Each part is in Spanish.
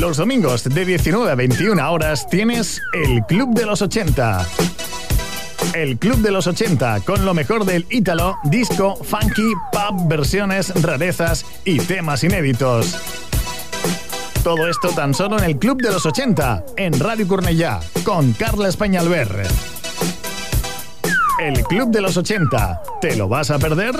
Los domingos de 19 a 21 horas tienes el Club de los 80. El Club de los 80 con lo mejor del ítalo, disco, funky, pop, versiones, rarezas y temas inéditos. Todo esto tan solo en el Club de los 80, en Radio Cornellá, con Carla Españalver. El Club de los 80, ¿te lo vas a perder?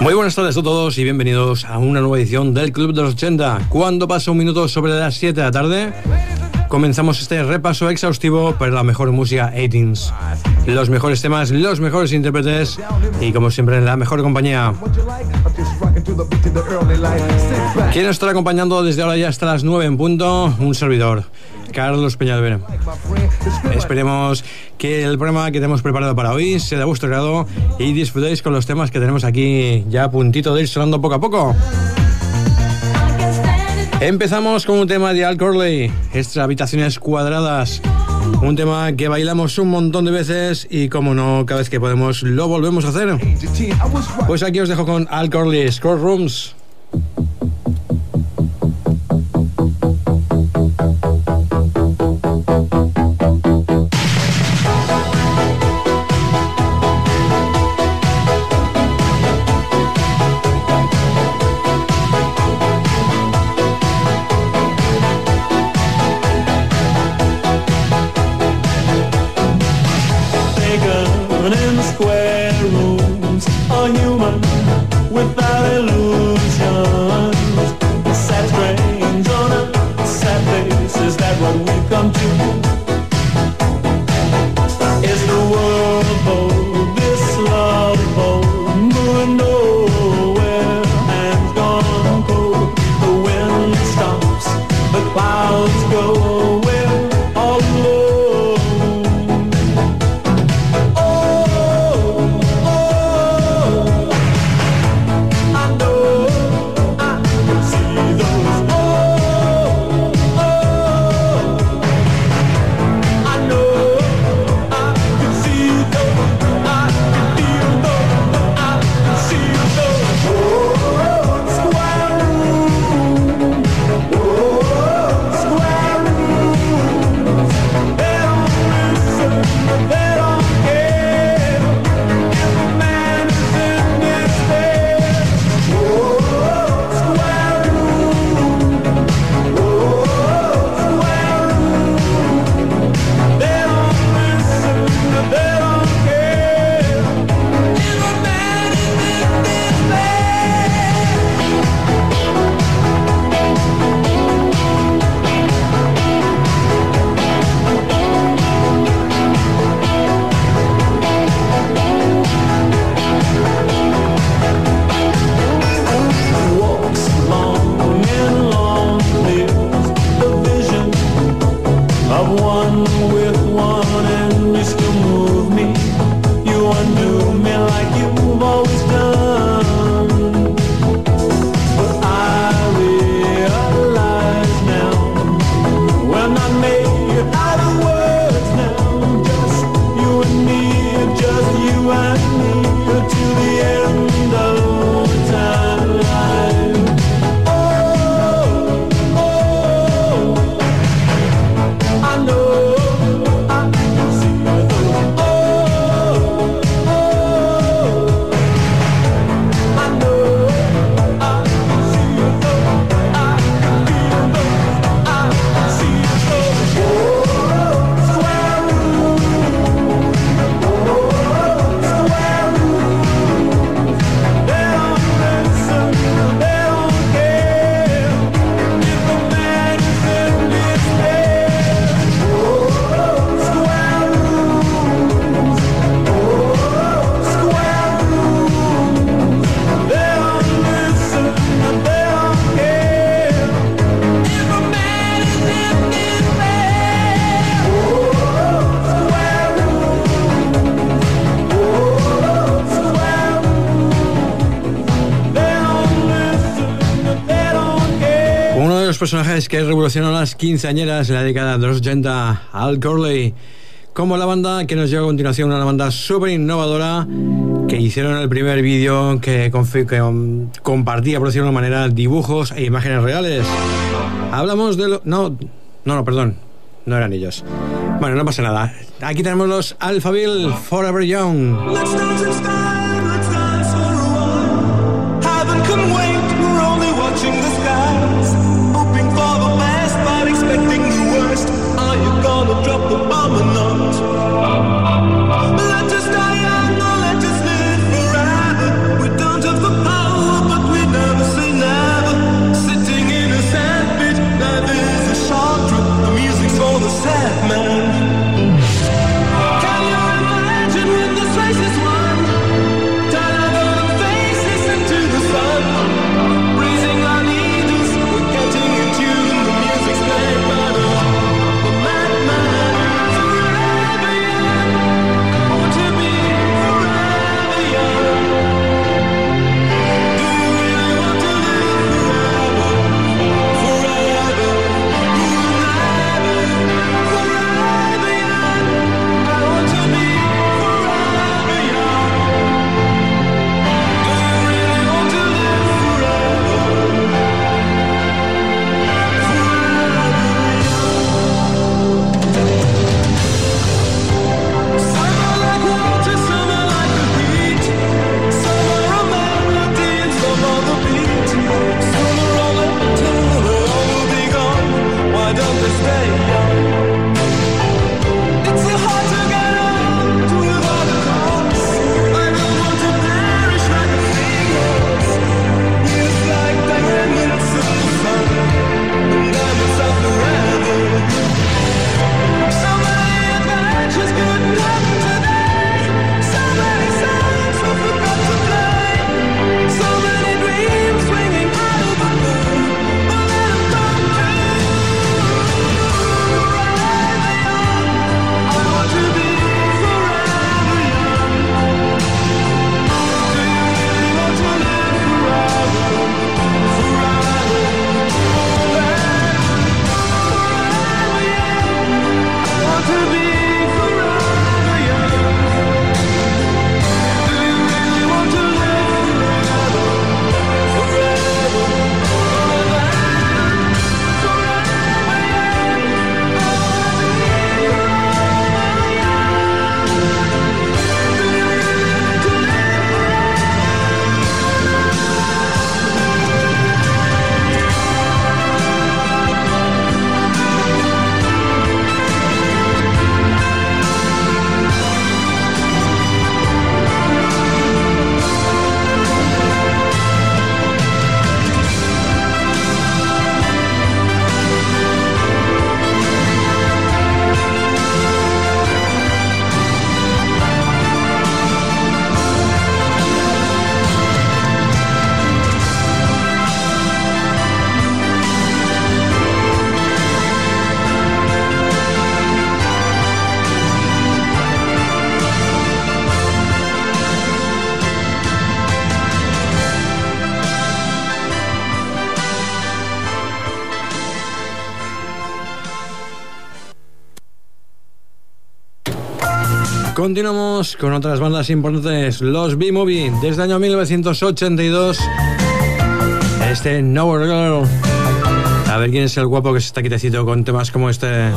Muy buenas tardes a todos y bienvenidos a una nueva edición del Club de los 80. Cuando pasa un minuto sobre las 7 de la tarde, comenzamos este repaso exhaustivo para la mejor música 18s. Los mejores temas, los mejores intérpretes y como siempre en la mejor compañía. ¿Quién nos estará acompañando desde ahora ya hasta las 9 en punto? Un servidor. Carlos Peñalver. Esperemos que el programa que tenemos preparado para hoy sea de vuestro grado y disfrutéis con los temas que tenemos aquí ya a puntito de ir sonando poco a poco. Empezamos con un tema de Al Corley, estas habitaciones cuadradas. Un tema que bailamos un montón de veces y como no, cada vez que podemos lo volvemos a hacer. Pues aquí os dejo con Al Corley, Score Rooms. Personajes que revolucionaron las quinceañeras en la década de los 80, Al Corley, como la banda que nos lleva a continuación, una banda súper innovadora que hicieron el primer vídeo que, que um, compartía, por decirlo de una manera, dibujos e imágenes reales. Hablamos de lo... No, no, no, perdón, no eran ellos. Bueno, no pasa nada. Aquí tenemos los Alphaville Forever Young. Continuamos con otras bandas importantes, los B-Movie, desde el año 1982. Este No Girl. A ver quién es el guapo que se está quitecito con temas como este.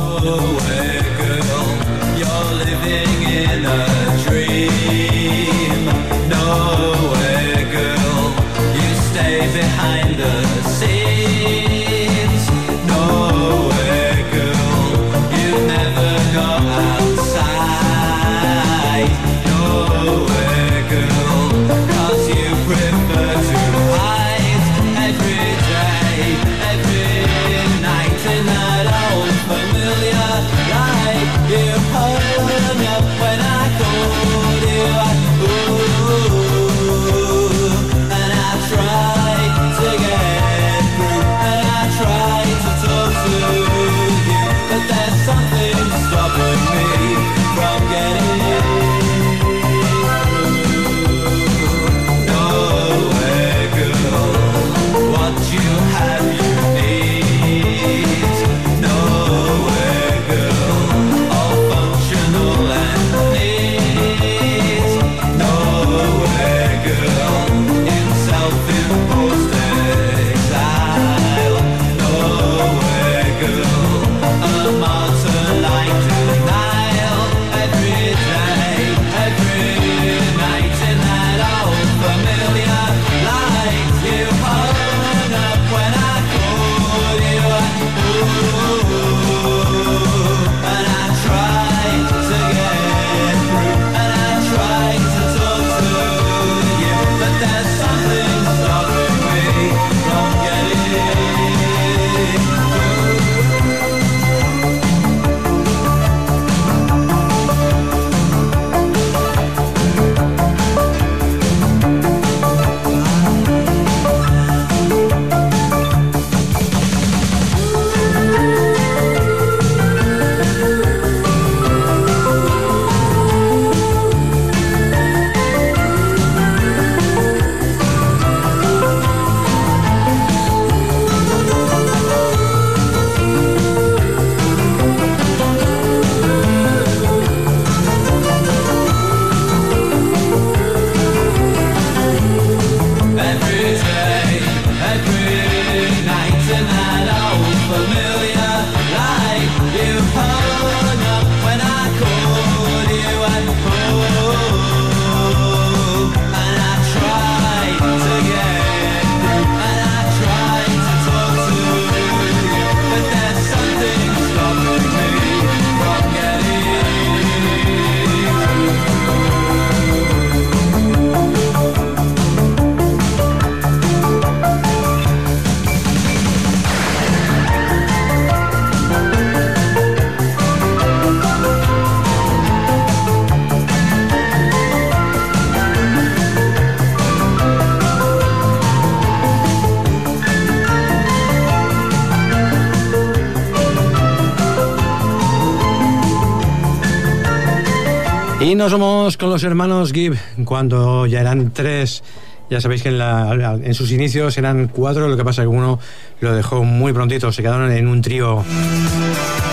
Nos vamos con los hermanos Gibb cuando ya eran tres. Ya sabéis que en, la- en sus inicios eran cuatro, lo que pasa que uno lo dejó muy prontito, se quedaron en un trío.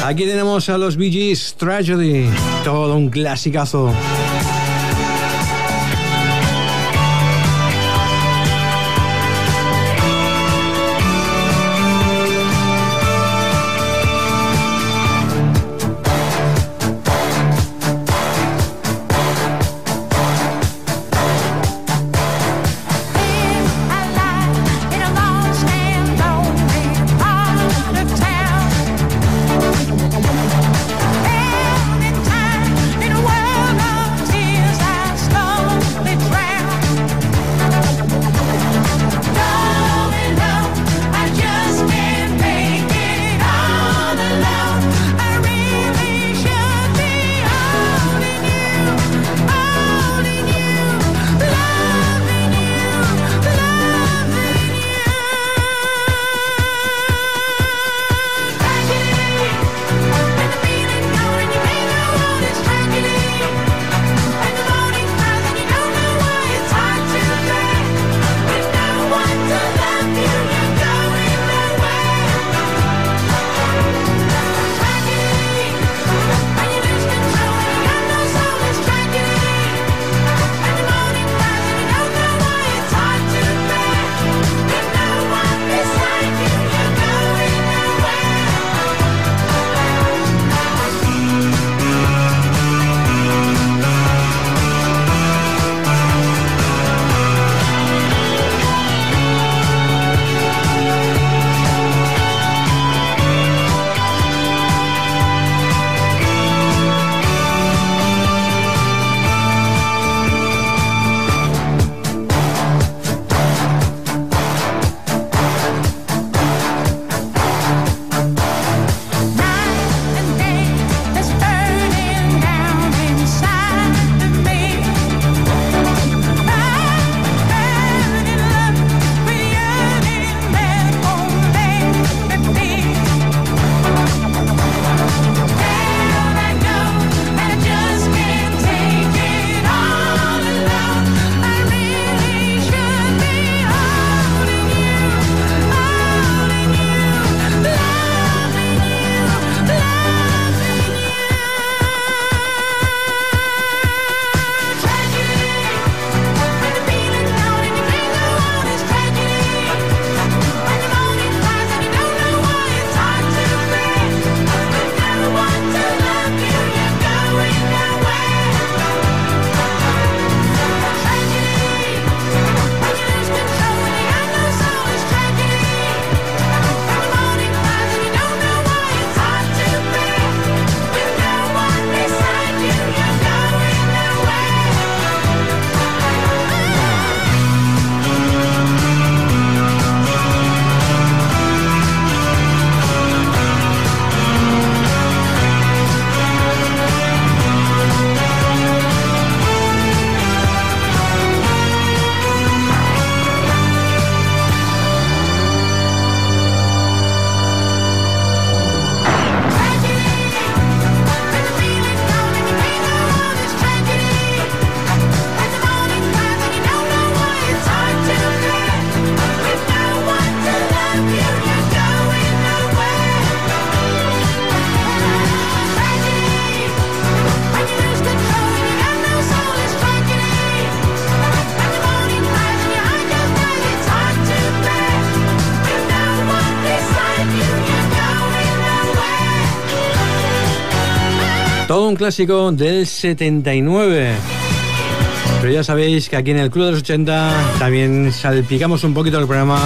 Aquí tenemos a los Bee Gees Tragedy, todo un clasicazo. Un clásico del 79. Pero ya sabéis que aquí en el Club de los 80 también salpicamos un poquito el programa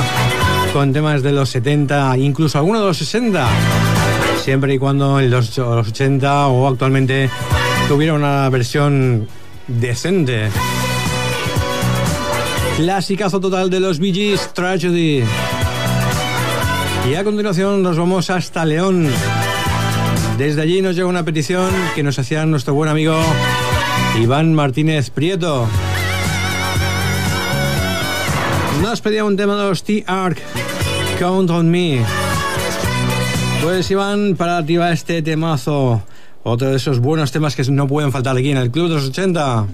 con temas de los 70, incluso algunos de los 60. Siempre y cuando en los, los 80 o actualmente tuviera una versión decente. Clasicazo total de los Bee Gees, Tragedy. Y a continuación nos vamos hasta León. Desde allí nos llega una petición que nos hacía nuestro buen amigo Iván Martínez Prieto. Nos pedía un tema de los T-Arc, Count on Me. Pues Iván, para ti va este temazo. Otro de esos buenos temas que no pueden faltar aquí en el Club de los 80.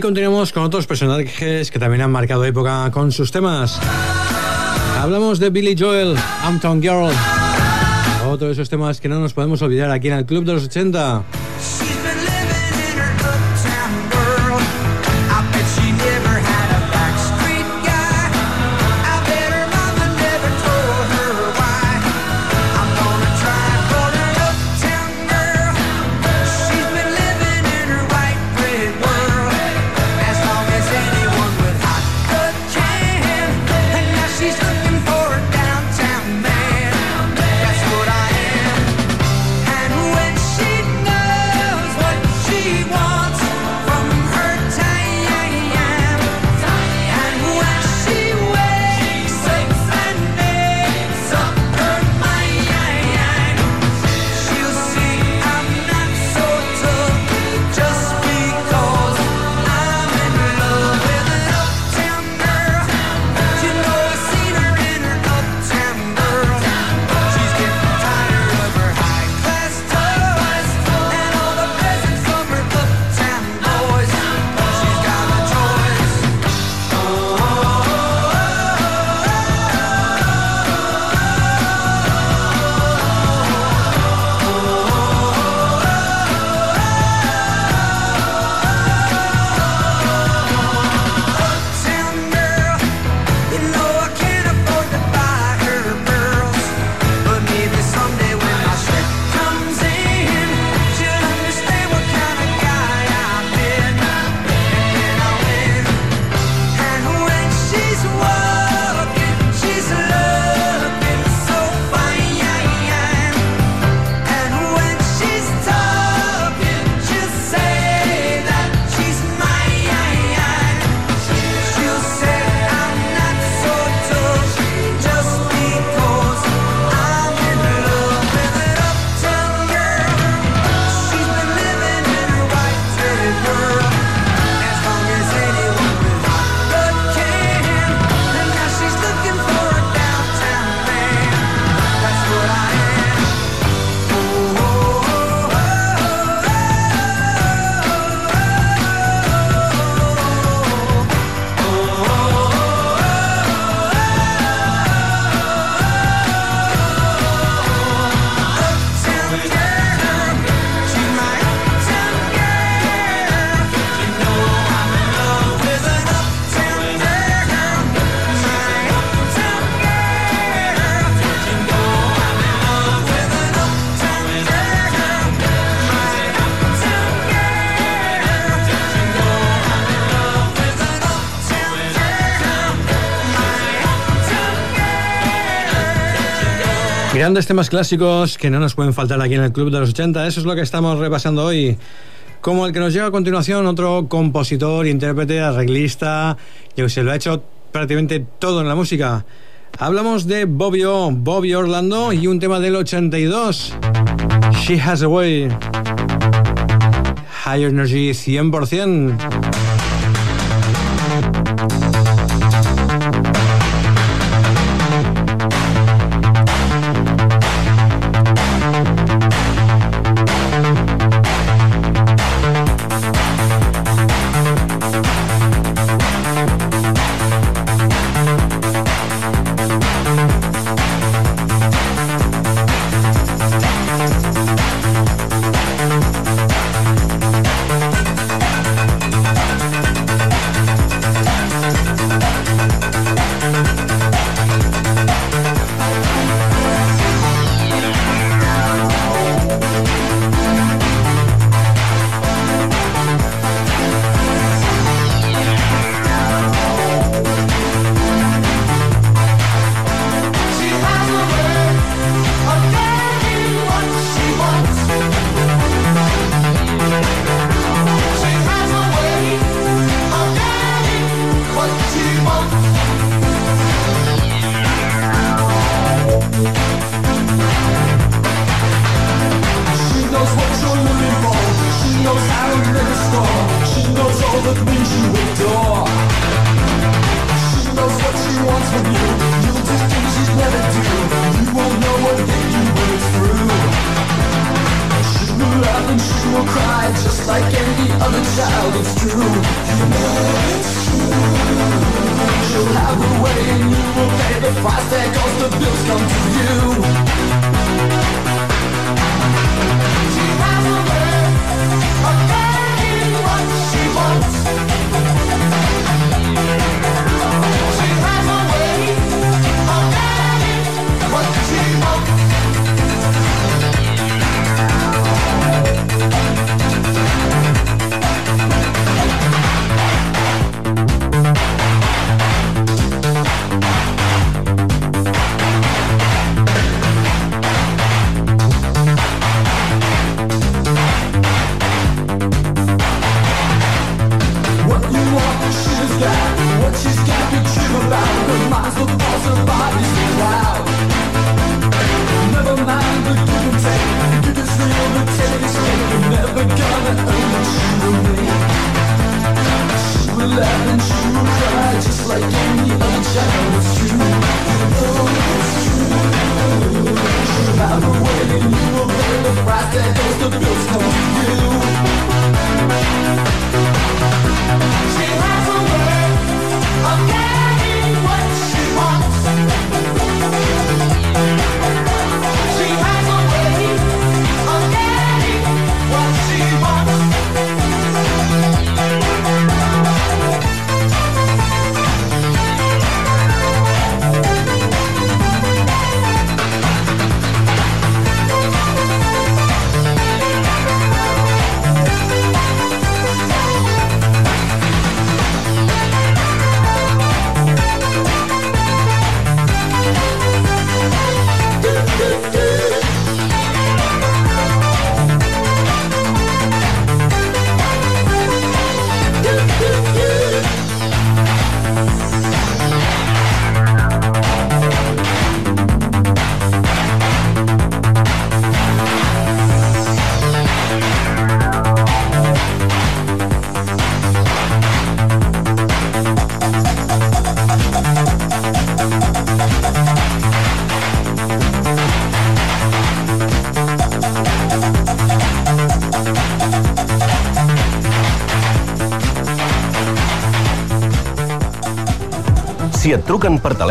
Continuamos con otros personajes que también han marcado época con sus temas. Hablamos de Billy Joel, Hampton Girl. Otro de esos temas que no nos podemos olvidar aquí en el Club de los 80. Grandes temas clásicos que no nos pueden faltar aquí en el Club de los 80. Eso es lo que estamos repasando hoy. Como el que nos llega a continuación, otro compositor, intérprete, arreglista, que se lo ha hecho prácticamente todo en la música. Hablamos de Bobby O, Bobby Orlando y un tema del 82. She Has a Way. High Energy 100%. to the music.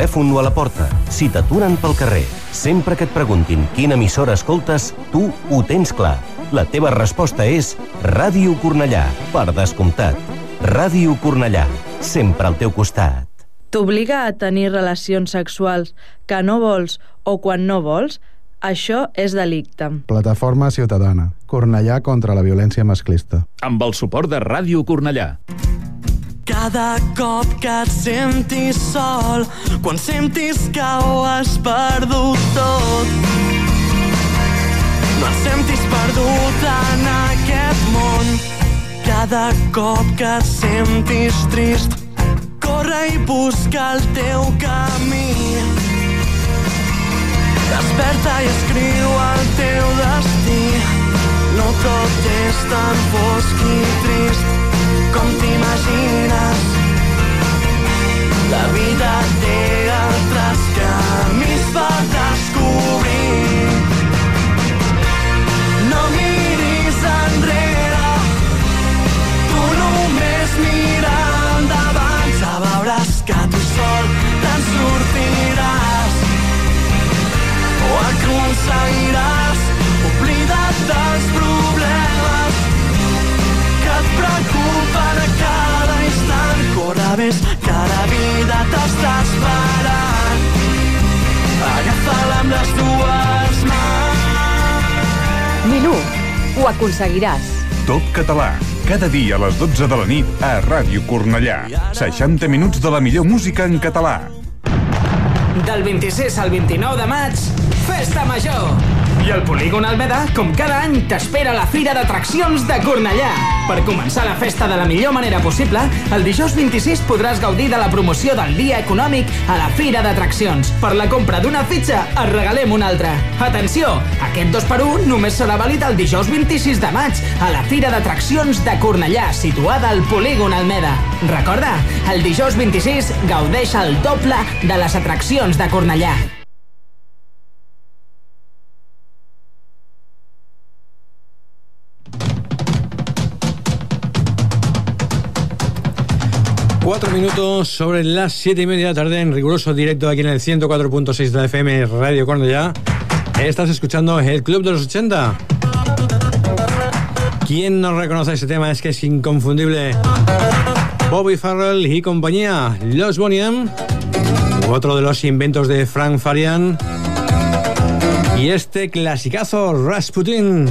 Telèfon o a la porta, si t'aturen pel carrer, sempre que et preguntin quina emissora escoltes, tu ho tens clar. La teva resposta és Ràdio Cornellà, per descomptat. Ràdio Cornellà, sempre al teu costat. T'obliga a tenir relacions sexuals que no vols o quan no vols, això és delicte. Plataforma Ciutadana. Cornellà contra la violència masclista. Amb el suport de Ràdio Cornellà. Cada cop que et sentis sol, quan sentis que ho has perdut tot. No et sentis perdut en aquest món. Cada cop que et sentis trist, corre i busca el teu camí. Desperta i escriu el teu destí. No tot és tan fosc i trist com t'imagines. La vida té altres camins per descobrir. No miris enrere, tu només mira endavant. Ja veuràs que tu sol te'n sortiràs o aconseguiràs que cada instant. Corre, que la vida t'està esperant. Agafa-la amb les dues mans. Milú, ho aconseguiràs. Top català. Cada dia a les 12 de la nit a Ràdio Cornellà. 60 minuts de la millor música en català. Del 26 al 29 de maig, Festa Major. I el Polígon Almeda, com cada any, t'espera la Fira d'Atraccions de Cornellà. Per començar la festa de la millor manera possible, el dijous 26 podràs gaudir de la promoció del dia econòmic a la Fira d'Atraccions. Per la compra d'una fitxa, et regalem una altra. Atenció, aquest 2x1 només serà vàlid el dijous 26 de maig a la Fira d'Atraccions de Cornellà, situada al Polígon Almeda. Recorda, el dijous 26 gaudeix el doble de les atraccions de Cornellà. Cuatro minutos sobre las siete y media de la tarde en riguroso directo aquí en el 104.6 de la FM Radio Cornellá. Estás escuchando el Club de los 80. ¿Quién no reconoce ese tema? Es que es inconfundible. Bobby Farrell y compañía, Los Bonham, otro de los inventos de Frank Farian, y este clasicazo Rasputin.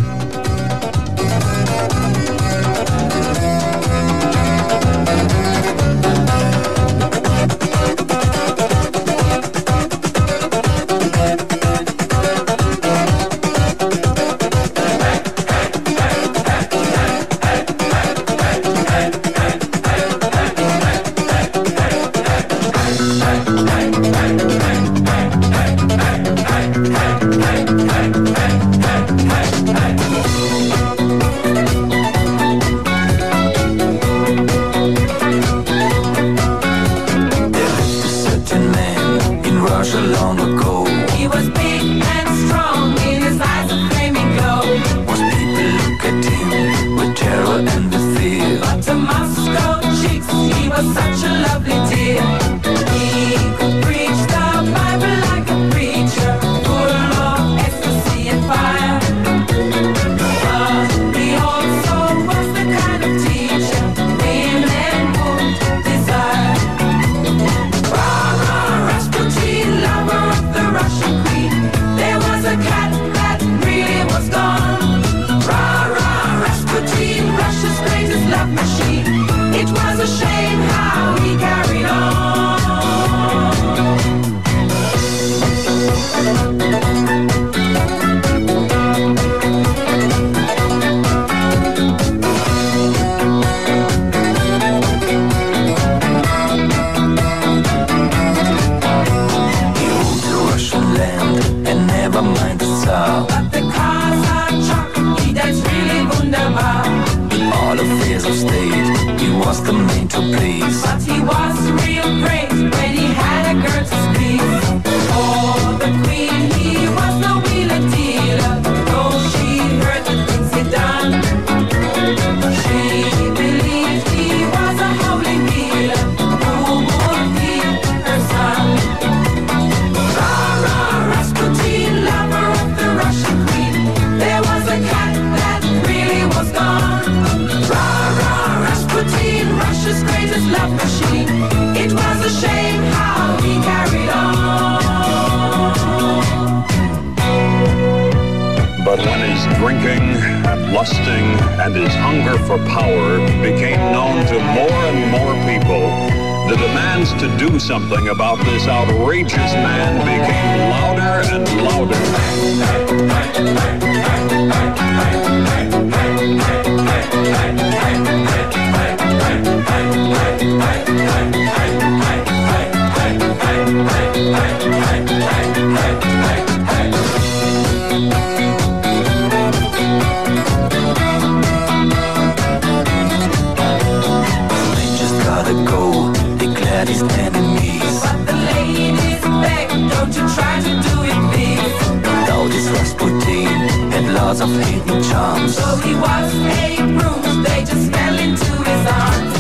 because of hidden charms. So he was eight rooms, they just fell into his arms.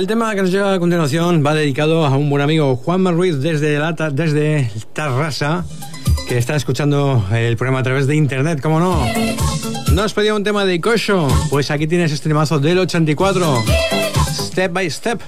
el tema que nos llega a continuación va dedicado a un buen amigo, Juan Ruiz, desde, desde Tarrasa, que está escuchando el programa a través de internet, ¿cómo no? Nos pedía un tema de Cocho, pues aquí tienes este temazo del 84, Step by Step.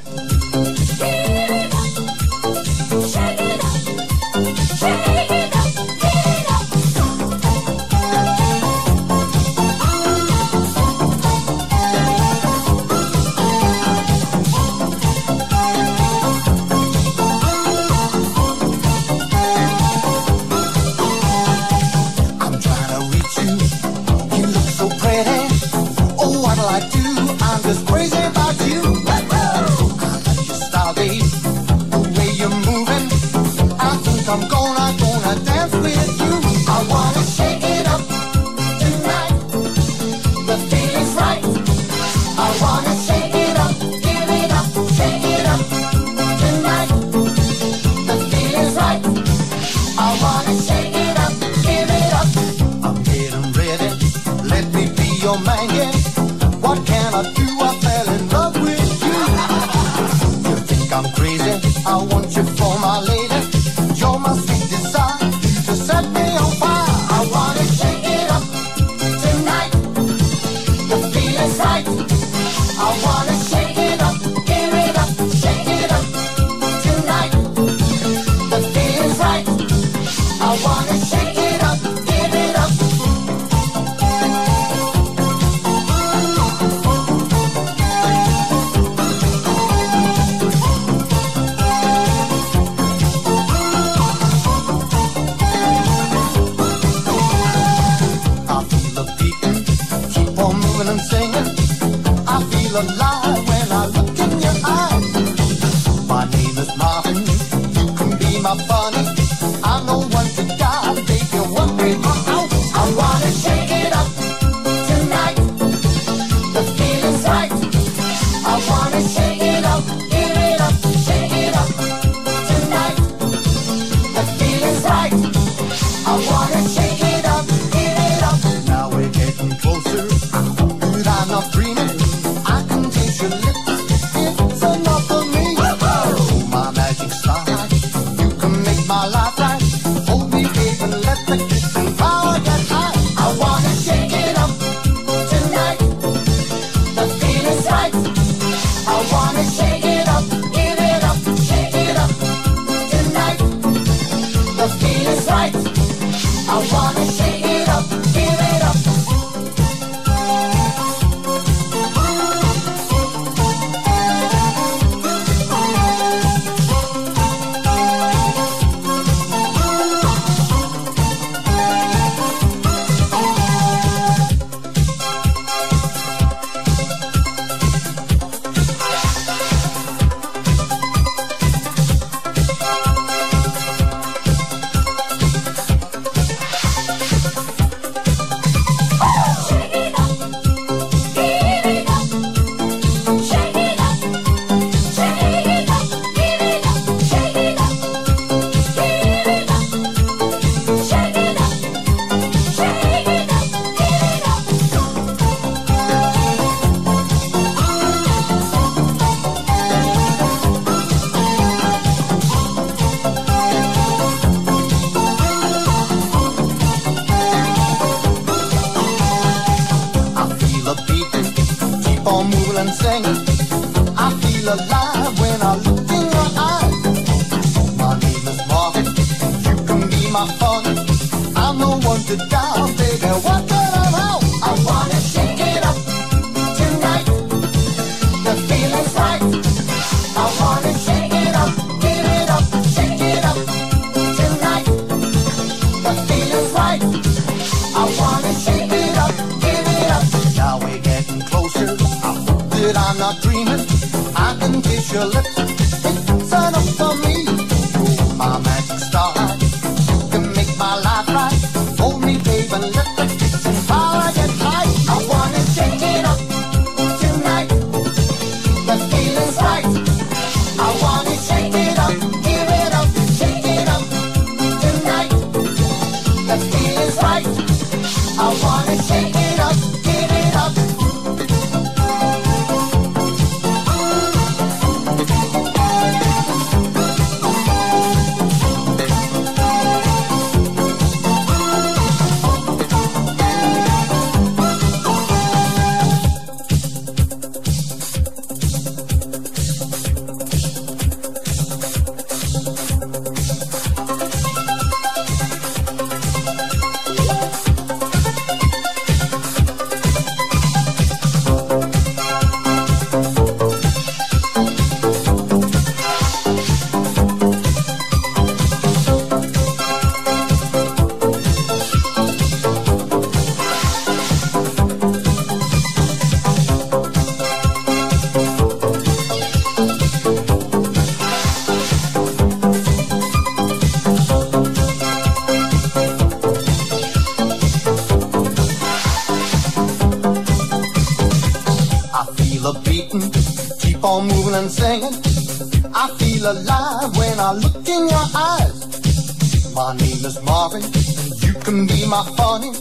morning.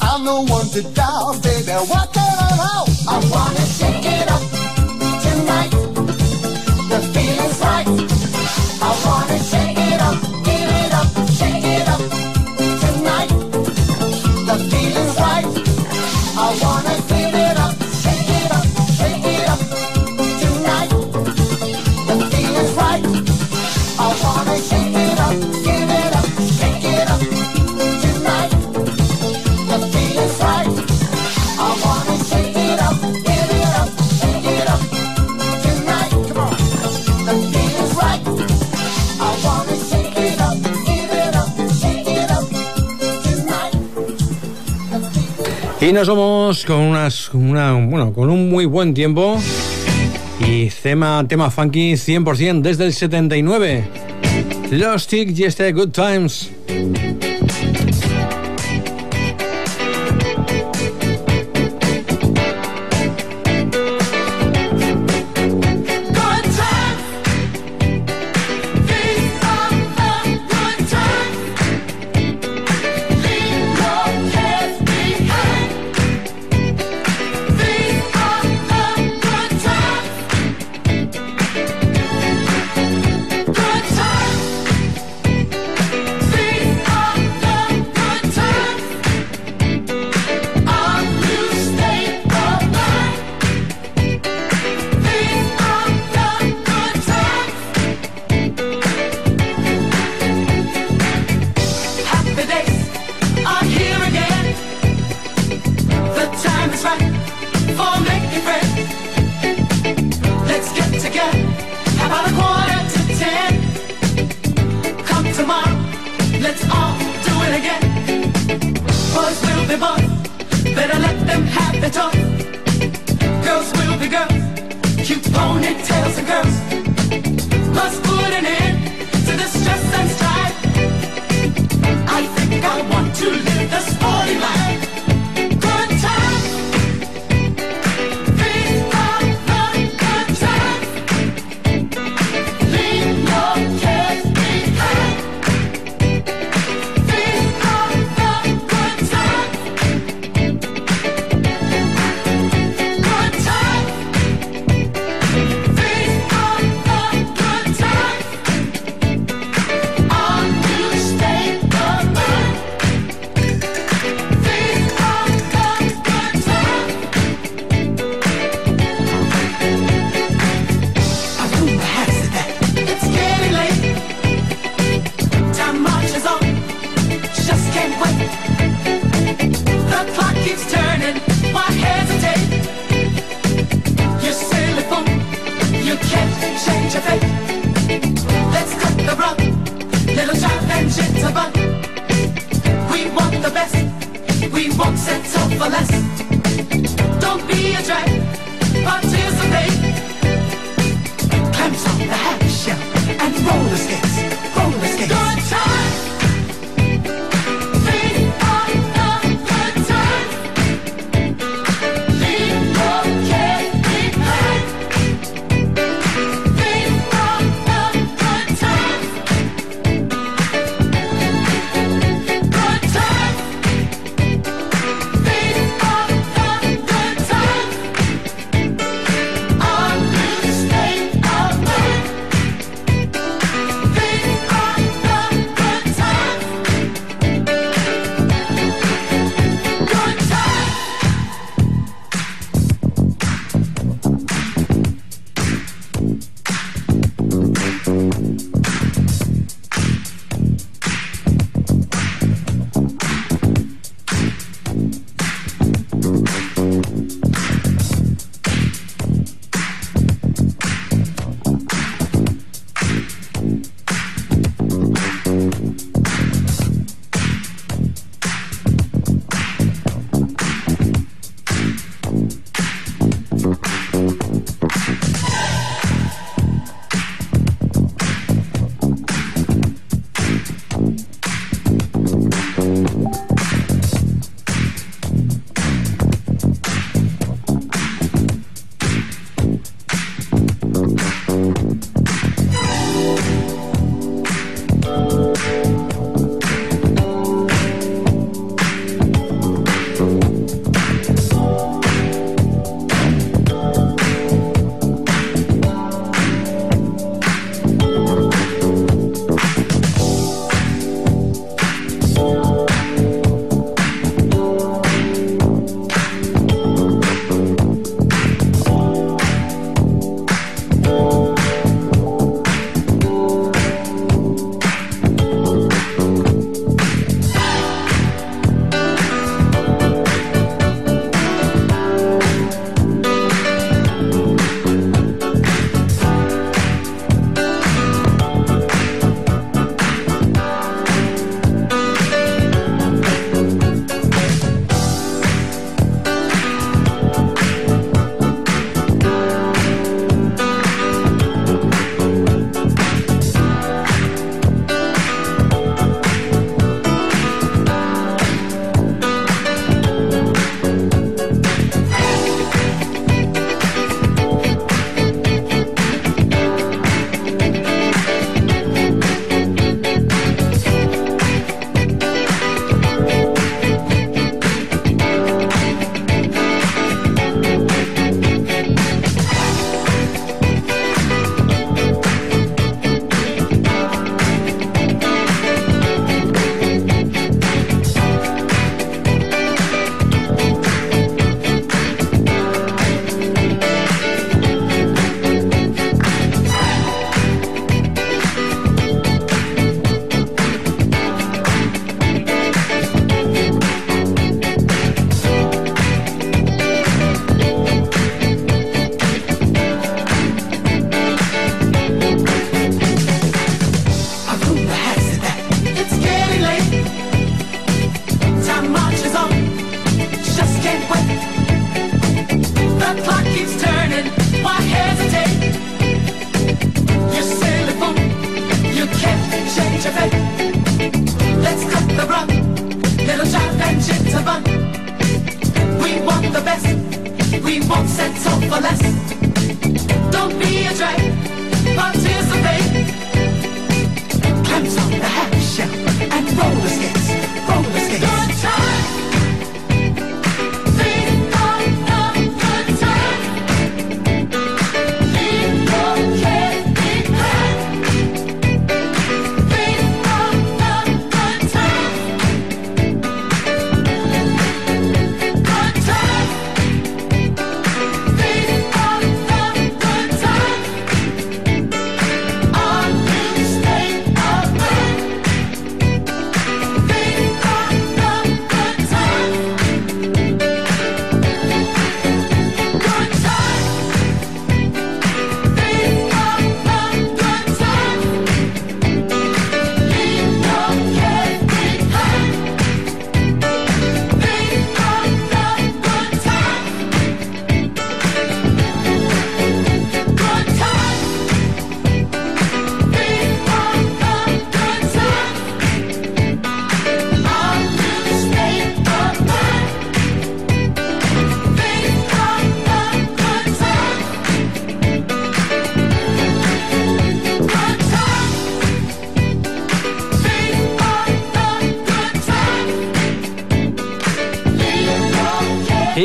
I'm the one to doubt, baby. What Y nos vamos con unas, una, bueno, con un muy buen tiempo y tema, tema funky 100% desde el 79. Los Tick y este Good Times.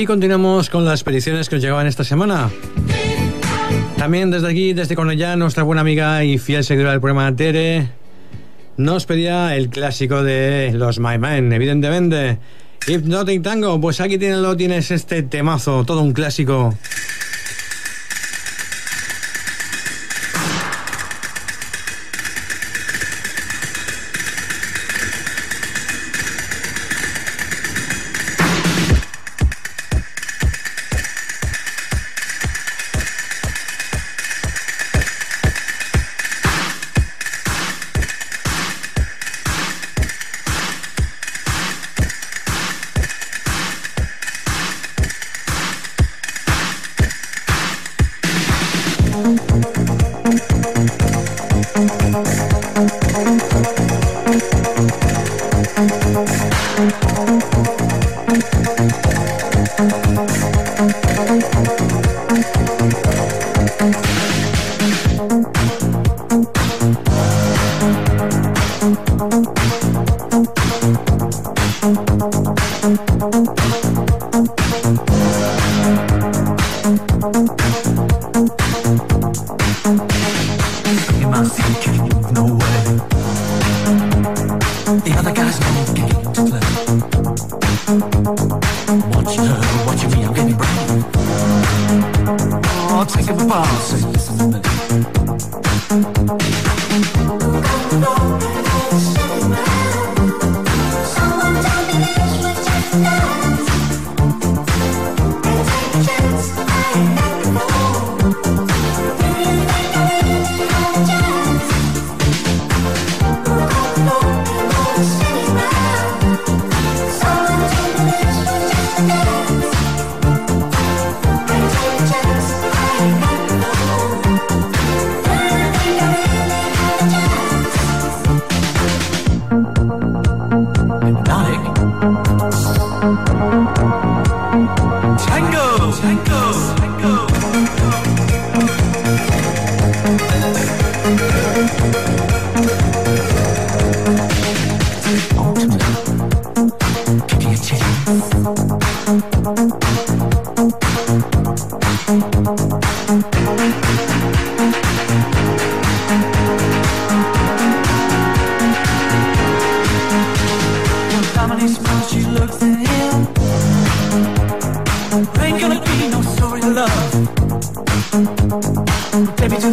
Continuamos con las peticiones que os llegaban esta semana. También desde aquí, desde Cornellá, nuestra buena amiga y fiel seguidora del programa Tere nos pedía el clásico de los My Men, evidentemente. Hypnotic Tango, pues aquí tiene, lo tienes este temazo, todo un clásico.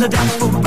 the dance floor.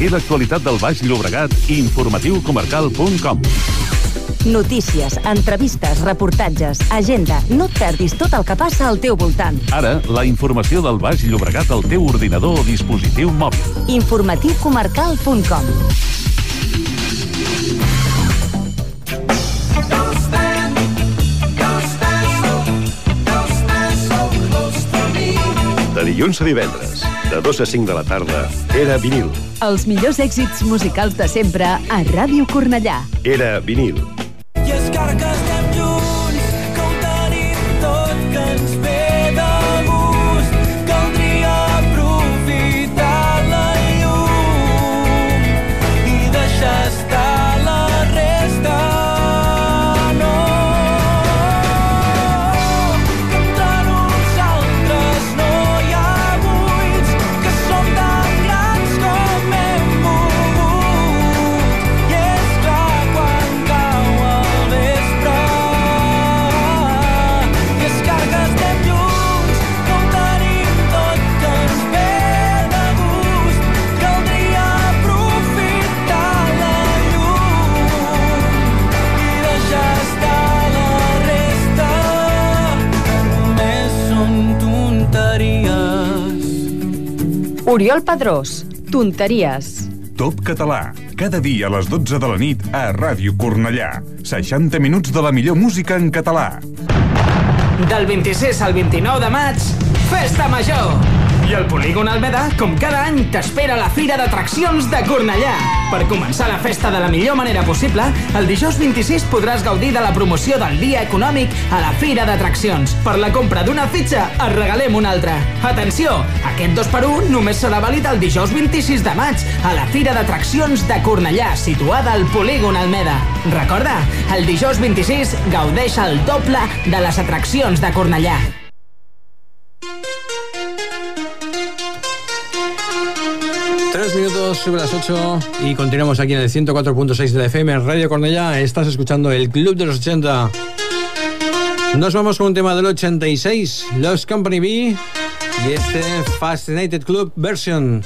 Seguir l'actualitat del Baix Llobregat, informatiucomarcal.com. Notícies, entrevistes, reportatges, agenda. No et perdis tot el que passa al teu voltant. Ara, la informació del Baix Llobregat al teu ordinador o dispositiu mòbil. informatiucomarcal.com De dilluns a divendres, de 2 a 5 de la tarda, era vinil. Els millors èxits musicals de sempre a Ràdio Cornellà. Era vinil. Oriol Pedrós, Tonteries. Top català. Cada dia a les 12 de la nit a Ràdio Cornellà. 60 minuts de la millor música en català. Del 26 al 29 de maig, Festa Major. I el Polígon Almeda, com cada any, t'espera a la Fira d'Atraccions de Cornellà. Per començar la festa de la millor manera possible, el dijous 26 podràs gaudir de la promoció del dia econòmic a la Fira d'Atraccions. Per la compra d'una fitxa, et regalem una altra. Atenció, aquest 2x1 només serà vàlid el dijous 26 de maig a la Fira d'Atraccions de Cornellà, situada al Polígon Almeda. Recorda, el dijous 26 gaudeix el doble de les atraccions de Cornellà. Tres minutos sobre las 8 y continuamos aquí en el 104.6 de la FM Radio Cornellá. Estás escuchando el Club de los 80. Nos vamos con un tema del 86, Los Company B y este Fascinated Club Version.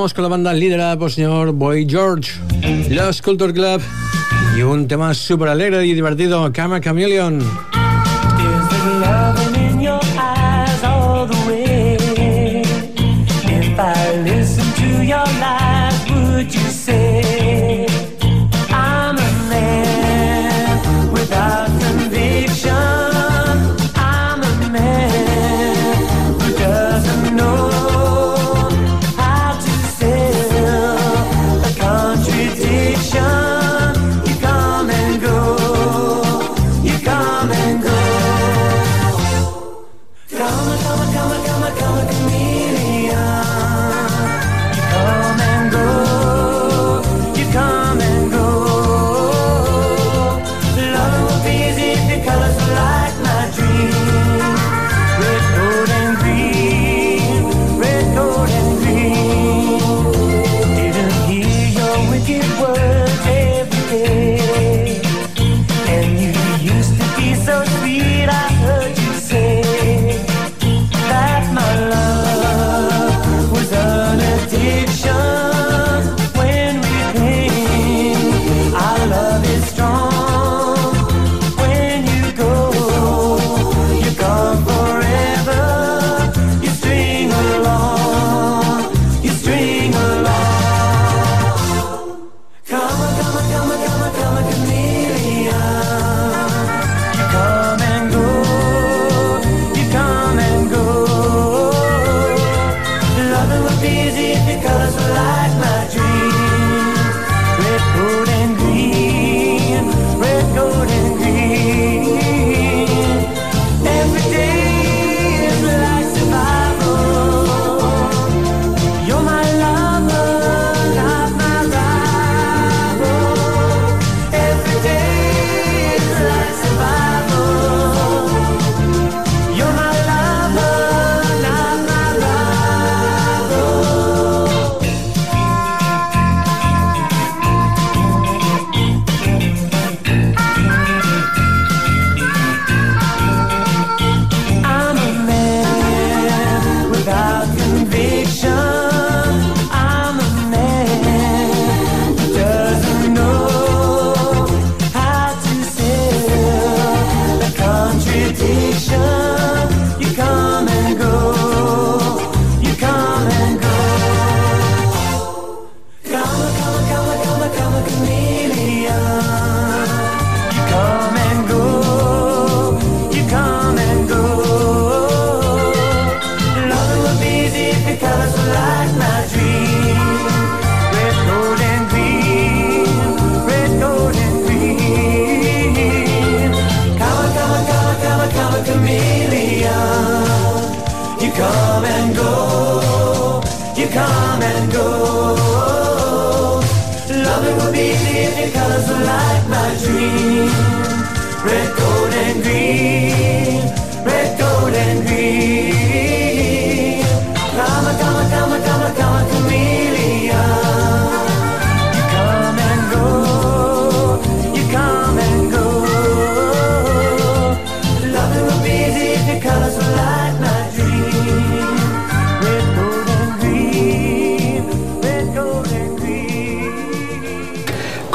continuamos con la banda liderada por señor Boy George, Los Culture Club y un tema súper alegre y divertido, Cama Chameleon.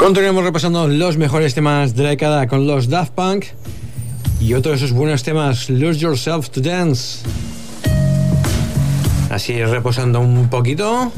Continuamos repasando los mejores temas de la década con los Daft Punk y otro de sus buenos temas, Lose Yourself to Dance. Así reposando un poquito.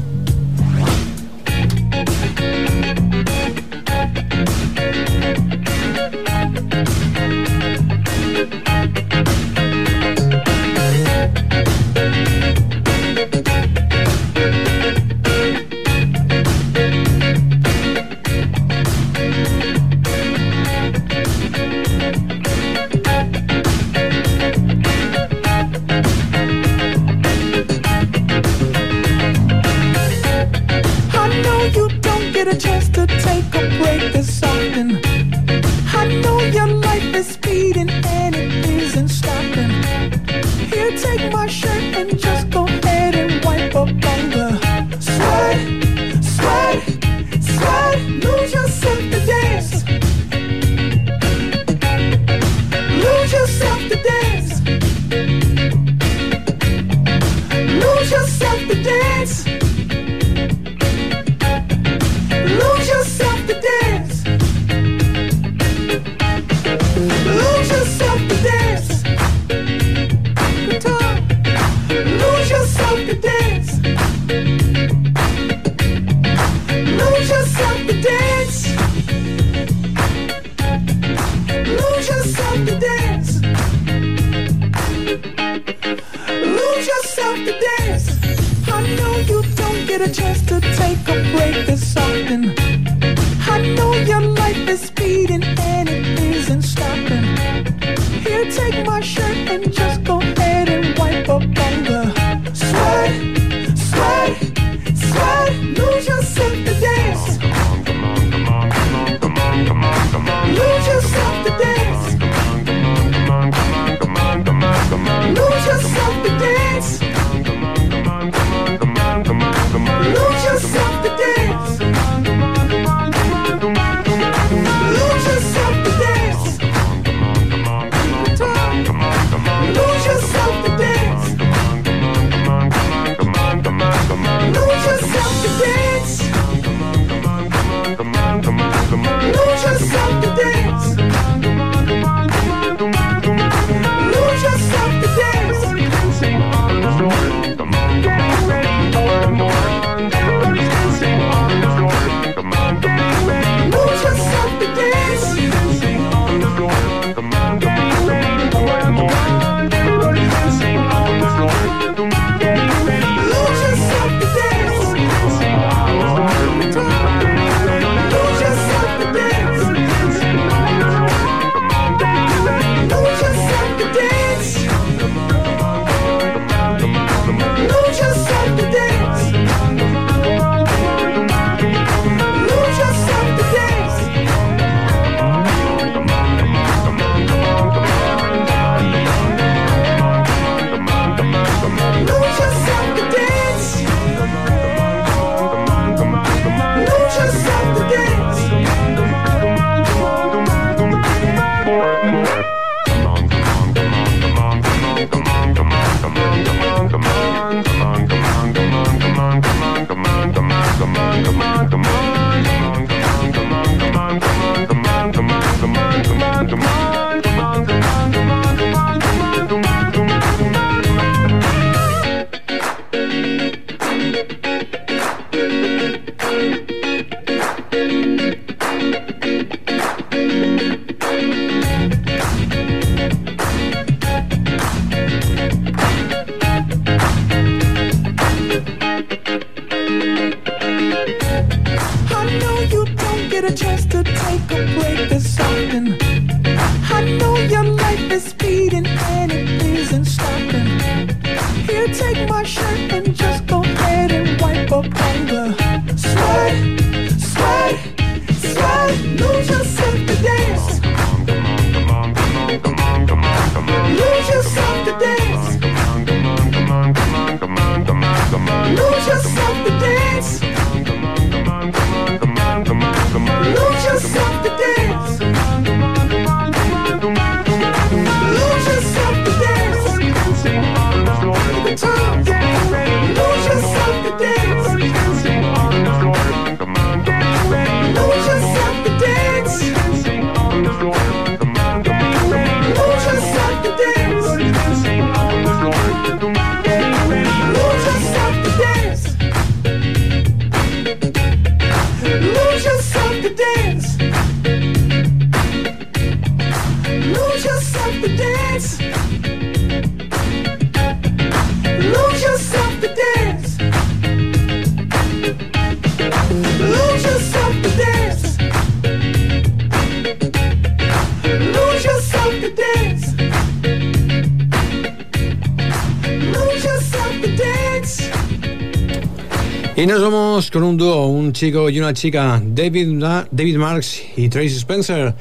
Con un dúo, un chico y una chica, David, David Marks y Tracy Spencer.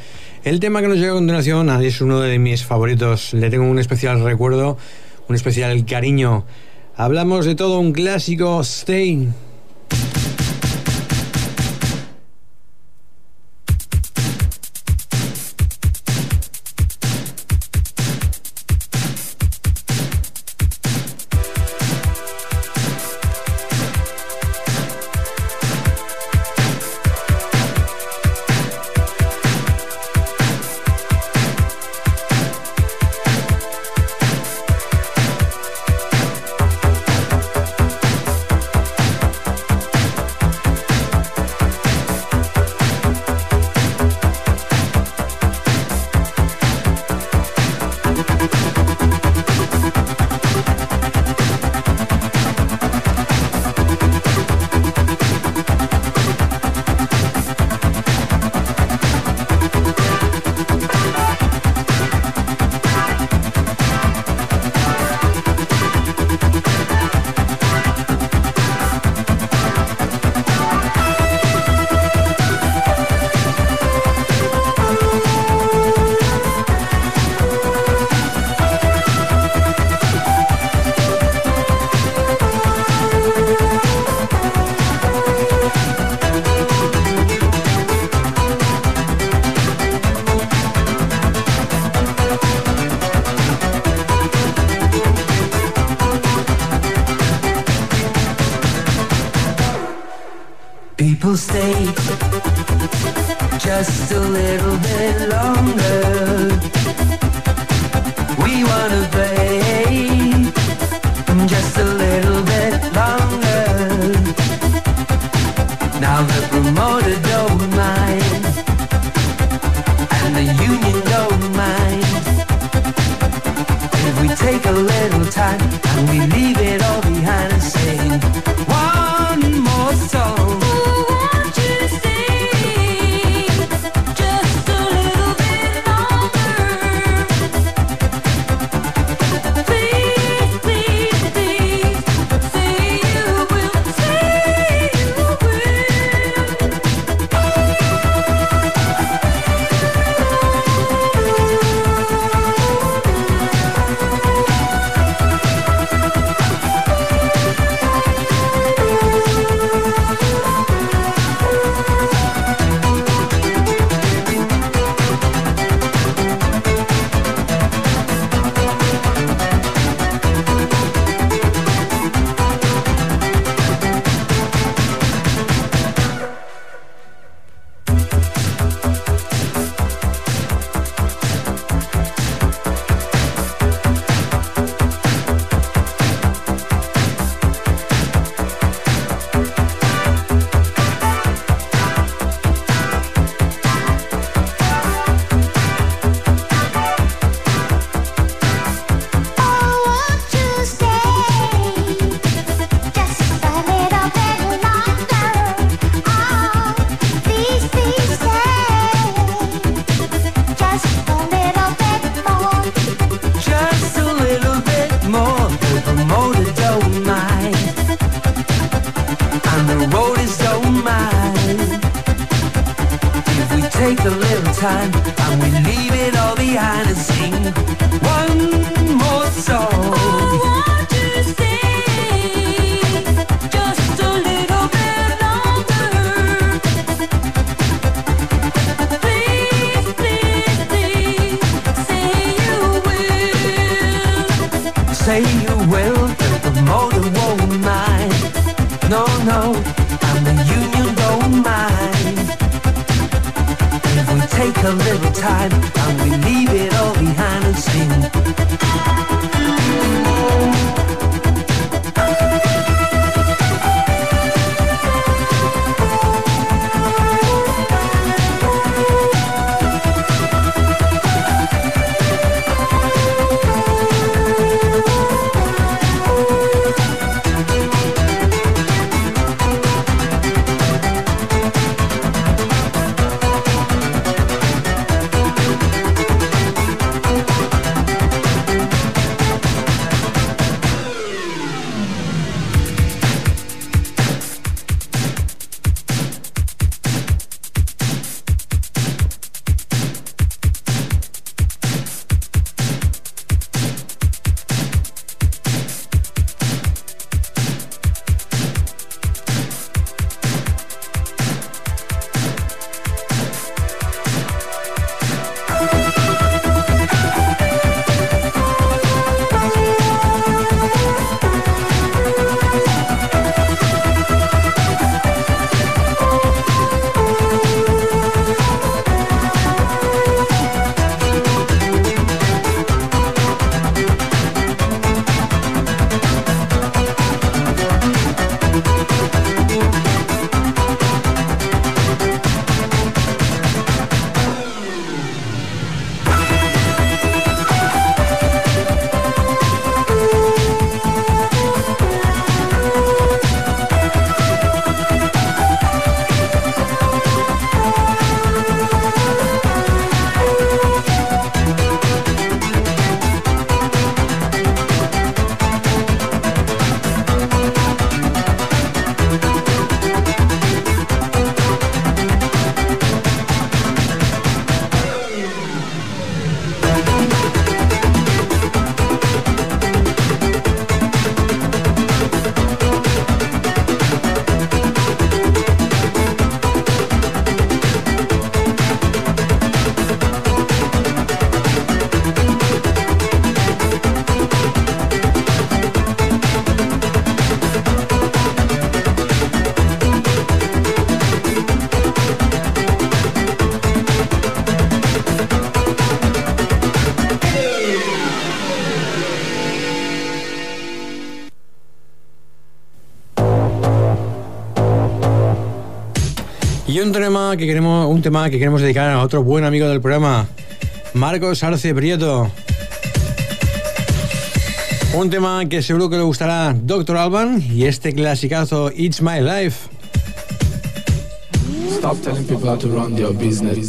El tema que nos llega a continuación es uno de mis favoritos. Le tengo un especial recuerdo, un especial cariño. Hablamos de todo un clásico, Stay. Y un tema que queremos, un tema que queremos dedicar a otro buen amigo del programa, Marcos Arce Prieto. Un tema que seguro que le gustará Dr. Alban y este clasicazo It's My Life. Stop telling people how to run their business.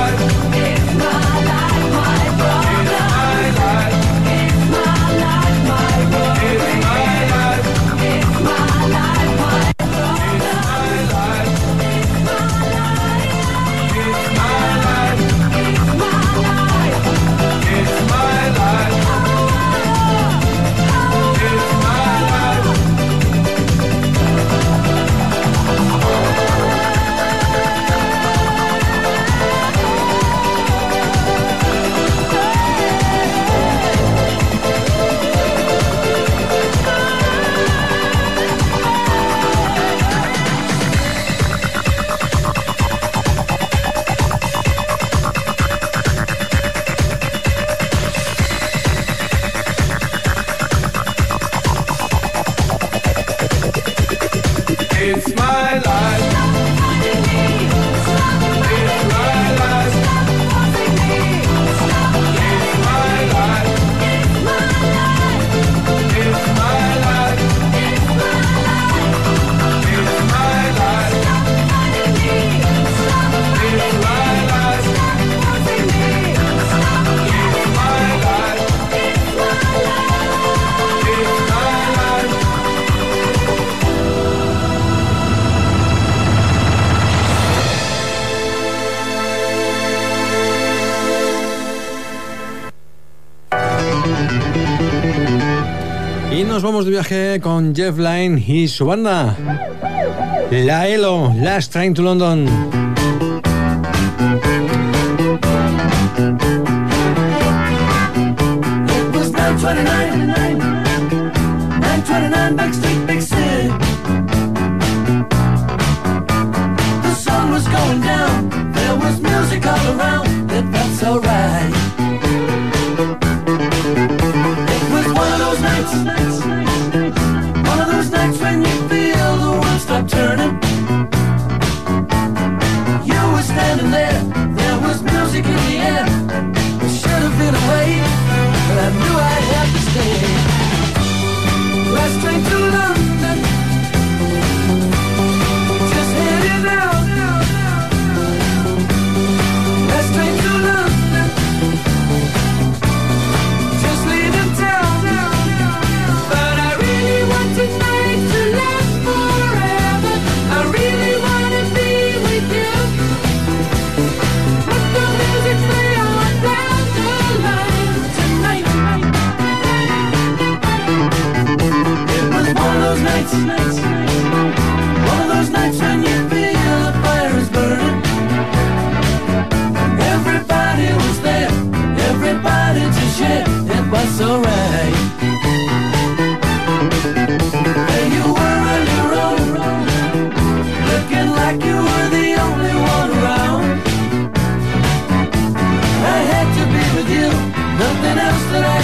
Vamos de viaje con Jeff Lynne y su banda. La ELO, Last Train to London. It was 929, 929 Backstreet, Big City. The was going down, there was music all around, it felt so everybody to shit, and was alright. You were on your own, looking like you were the only one around. I had to be with you, nothing else that I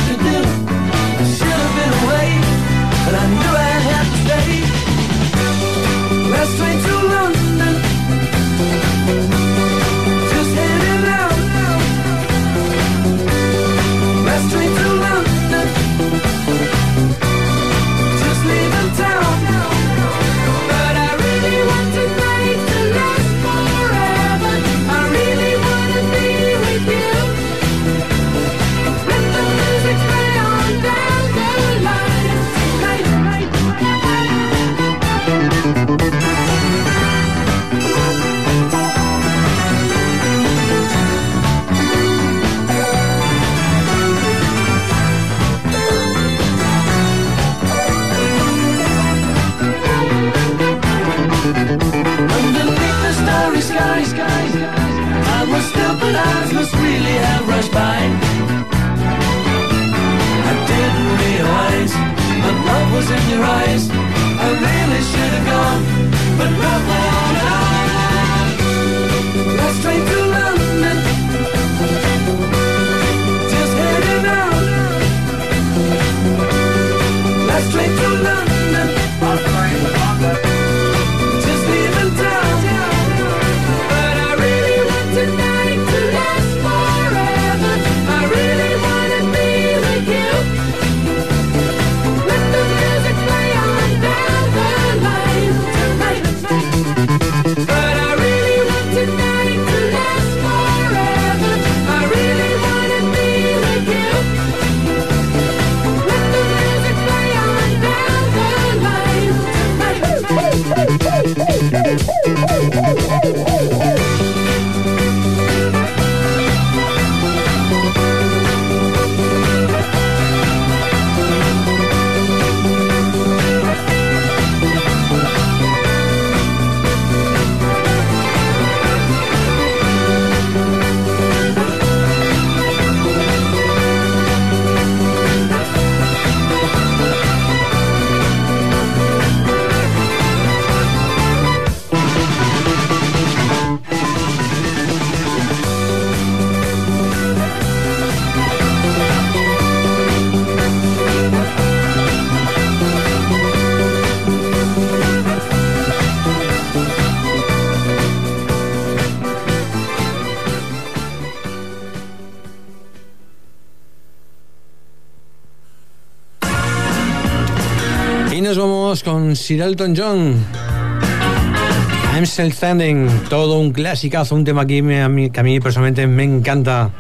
lives must really have rushed by. I didn't realize that love was in your eyes. I really should have gone, but not went on. Let's train to London. Just heading out. Let's train to London. Sir Elton John. I'm Still Standing, todo un clasicazo, un tema que, que a mí personalmente me encanta.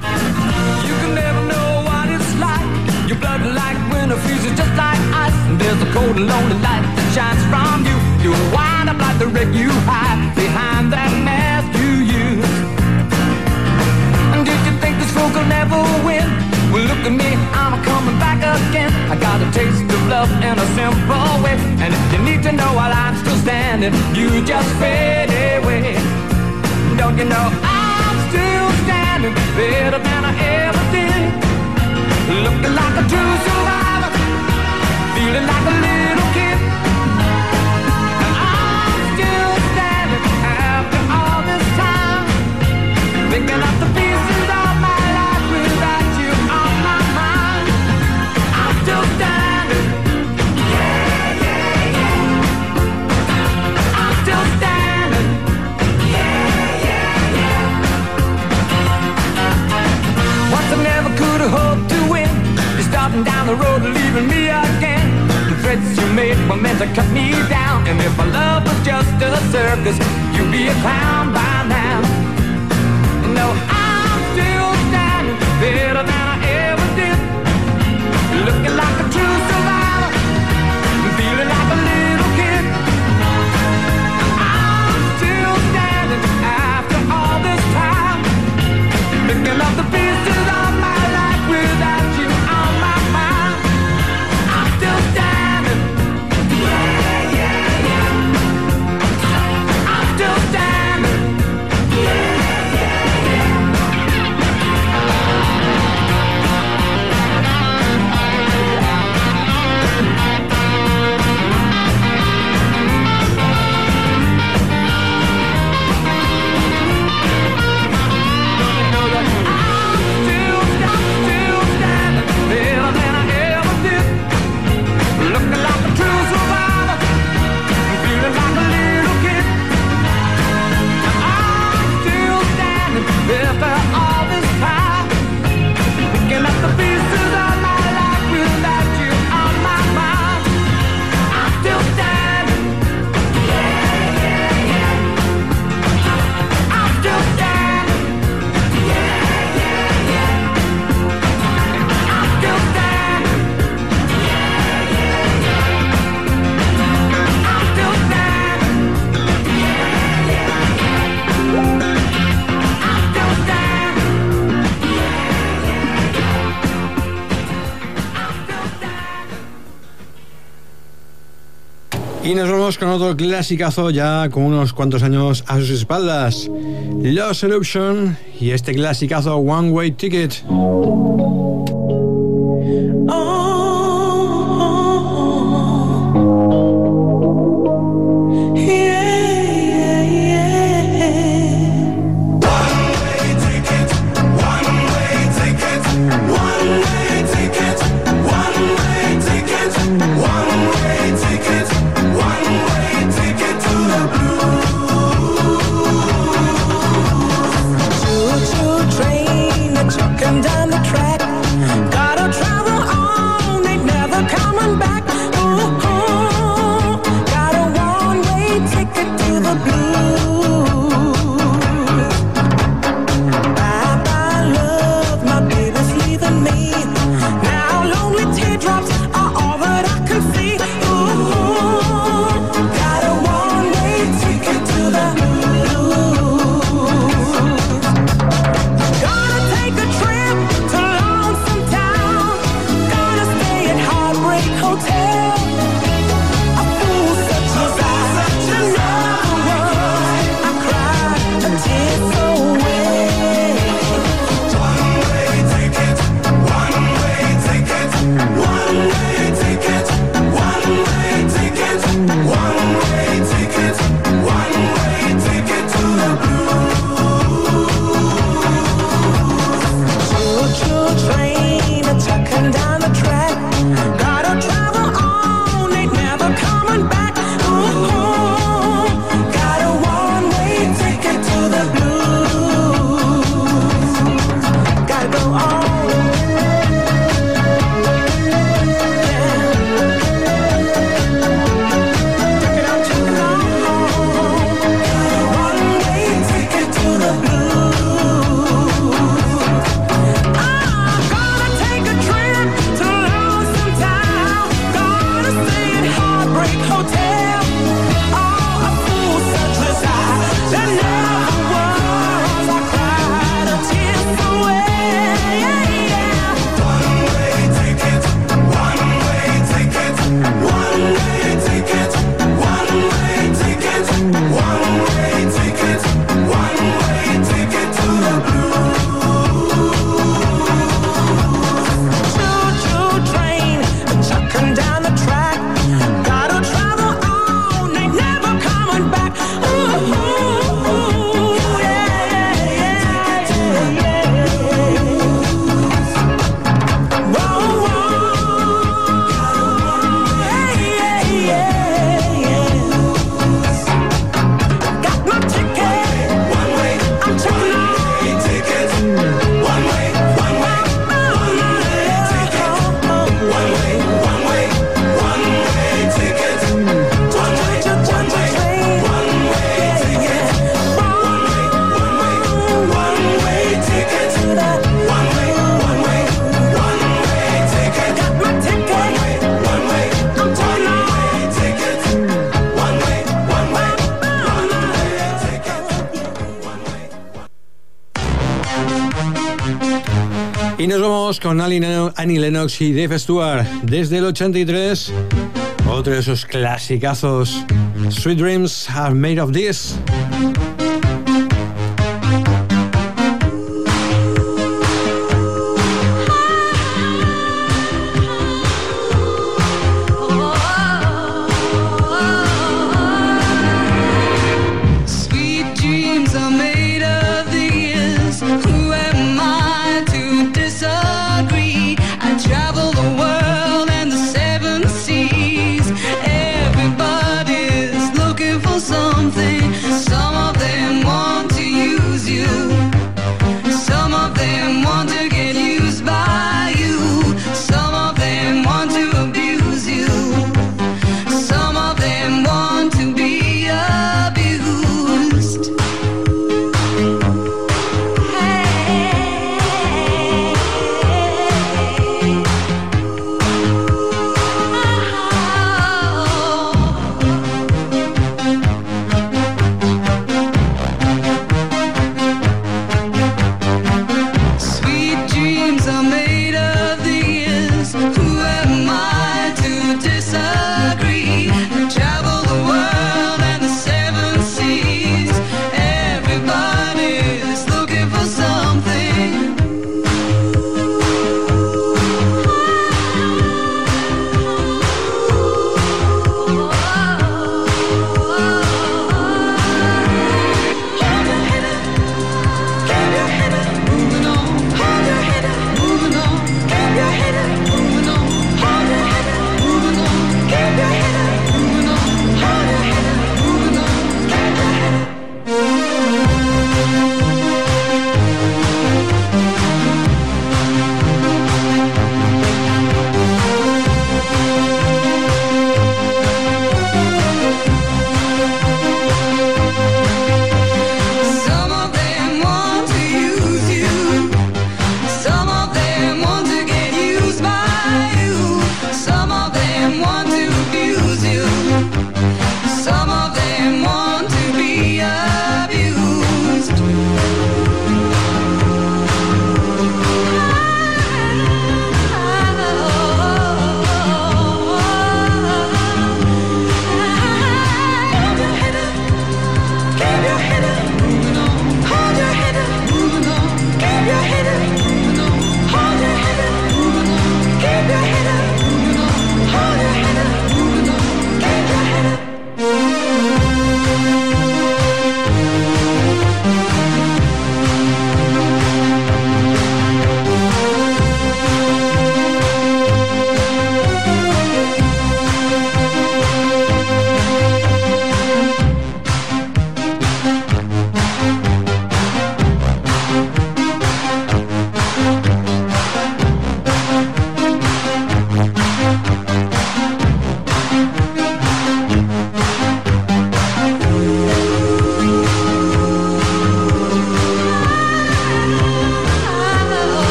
Con otro clasicazo ya con unos cuantos años a sus espaldas. Los Eruption y este clasicazo One Way Ticket. Oh. Cross con Annie Lennox y Dave Stewart desde el 83. Otro de esos clasicazos. Sweet Dreams are made of this.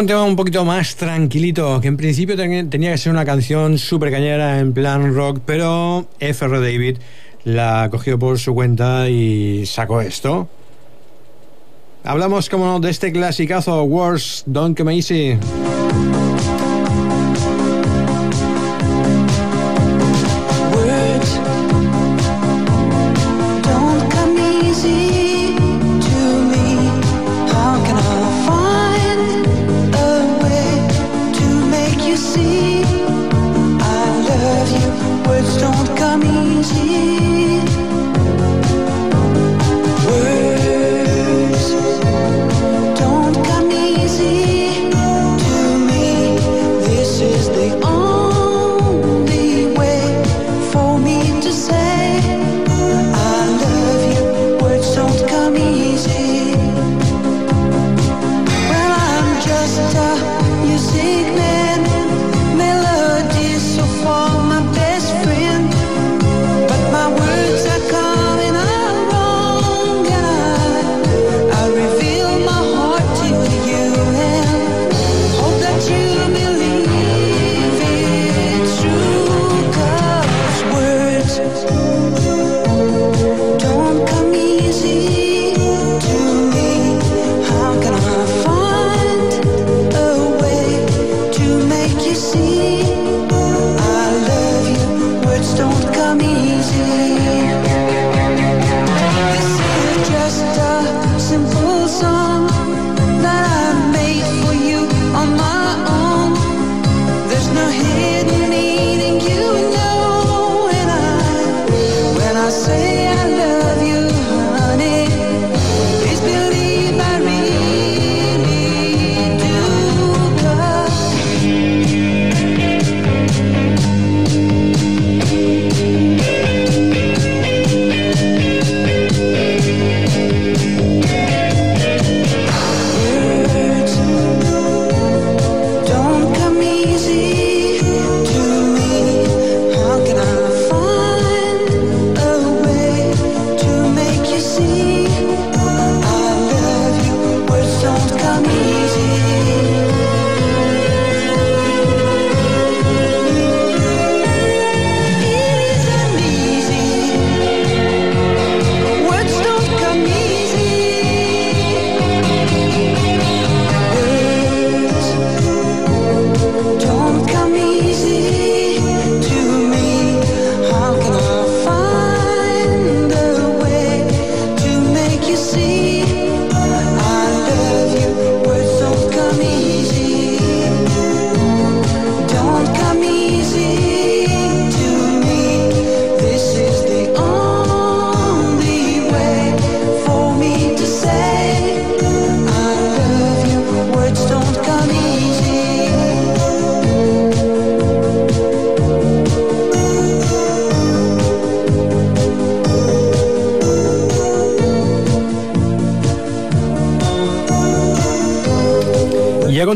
un tema un poquito más tranquilito, que en principio tenía que ser una canción súper cañera en plan rock, pero FR David la cogió por su cuenta y sacó esto. Hablamos, como no, de este clasicazo, Wars Don't Come Easy.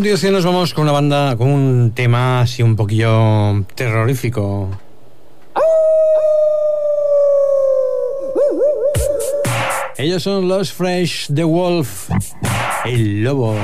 continuación nos vamos con una banda, con un tema así un poquillo terrorífico. Ellos son los Fresh The Wolf, el lobo.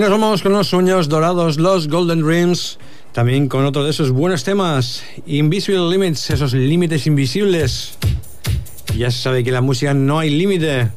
nos vamos con los sueños dorados, los Golden Dreams. También con otro de esos buenos temas, Invisible Limits, esos límites invisibles. Ya se sabe que la música no hay límite.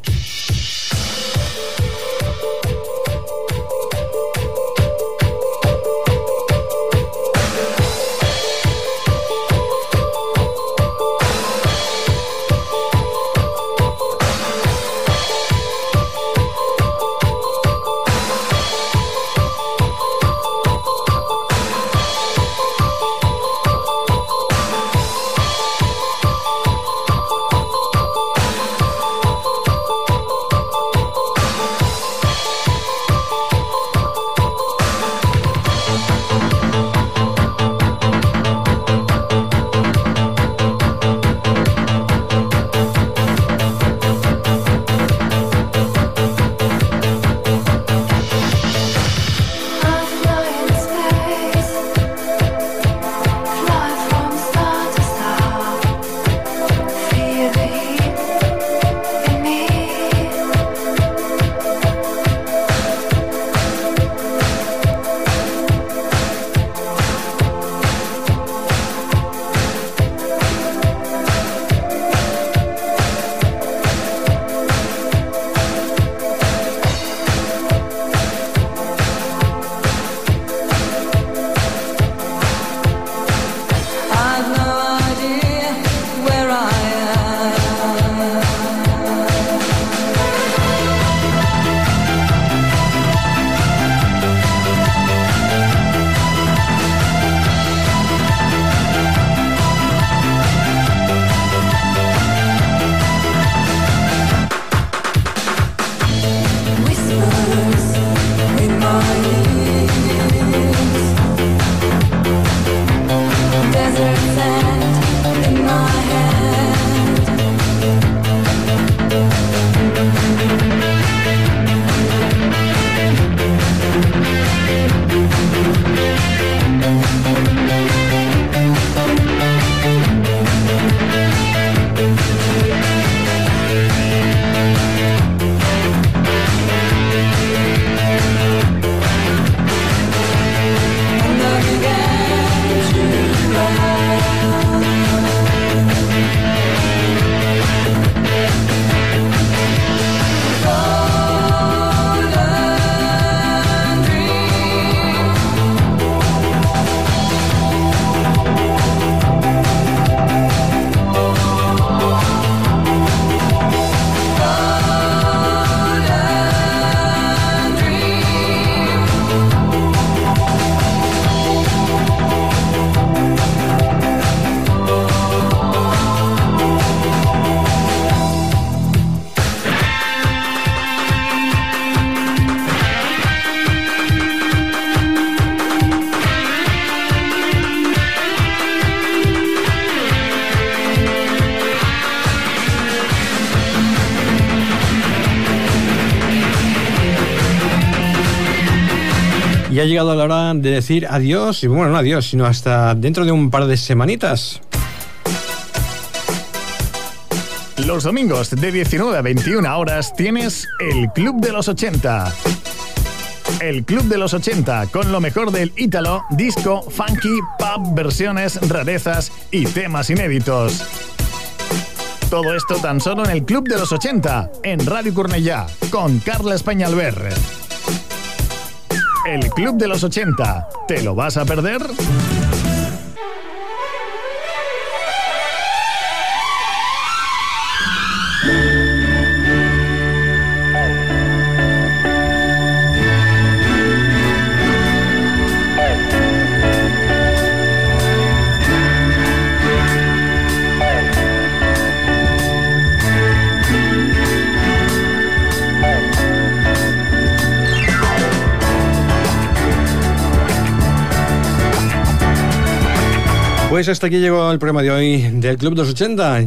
Decir adiós, y bueno, no adiós, sino hasta dentro de un par de semanitas. Los domingos de 19 a 21 horas tienes el Club de los 80. El Club de los 80 con lo mejor del ítalo, disco, funky, pop, versiones, rarezas y temas inéditos. Todo esto tan solo en el Club de los 80, en Radio Cornellá, con Carla Españalver. El Club de los 80, ¿te lo vas a perder? Pues hasta aquí llegó el programa de hoy del Club de los 80.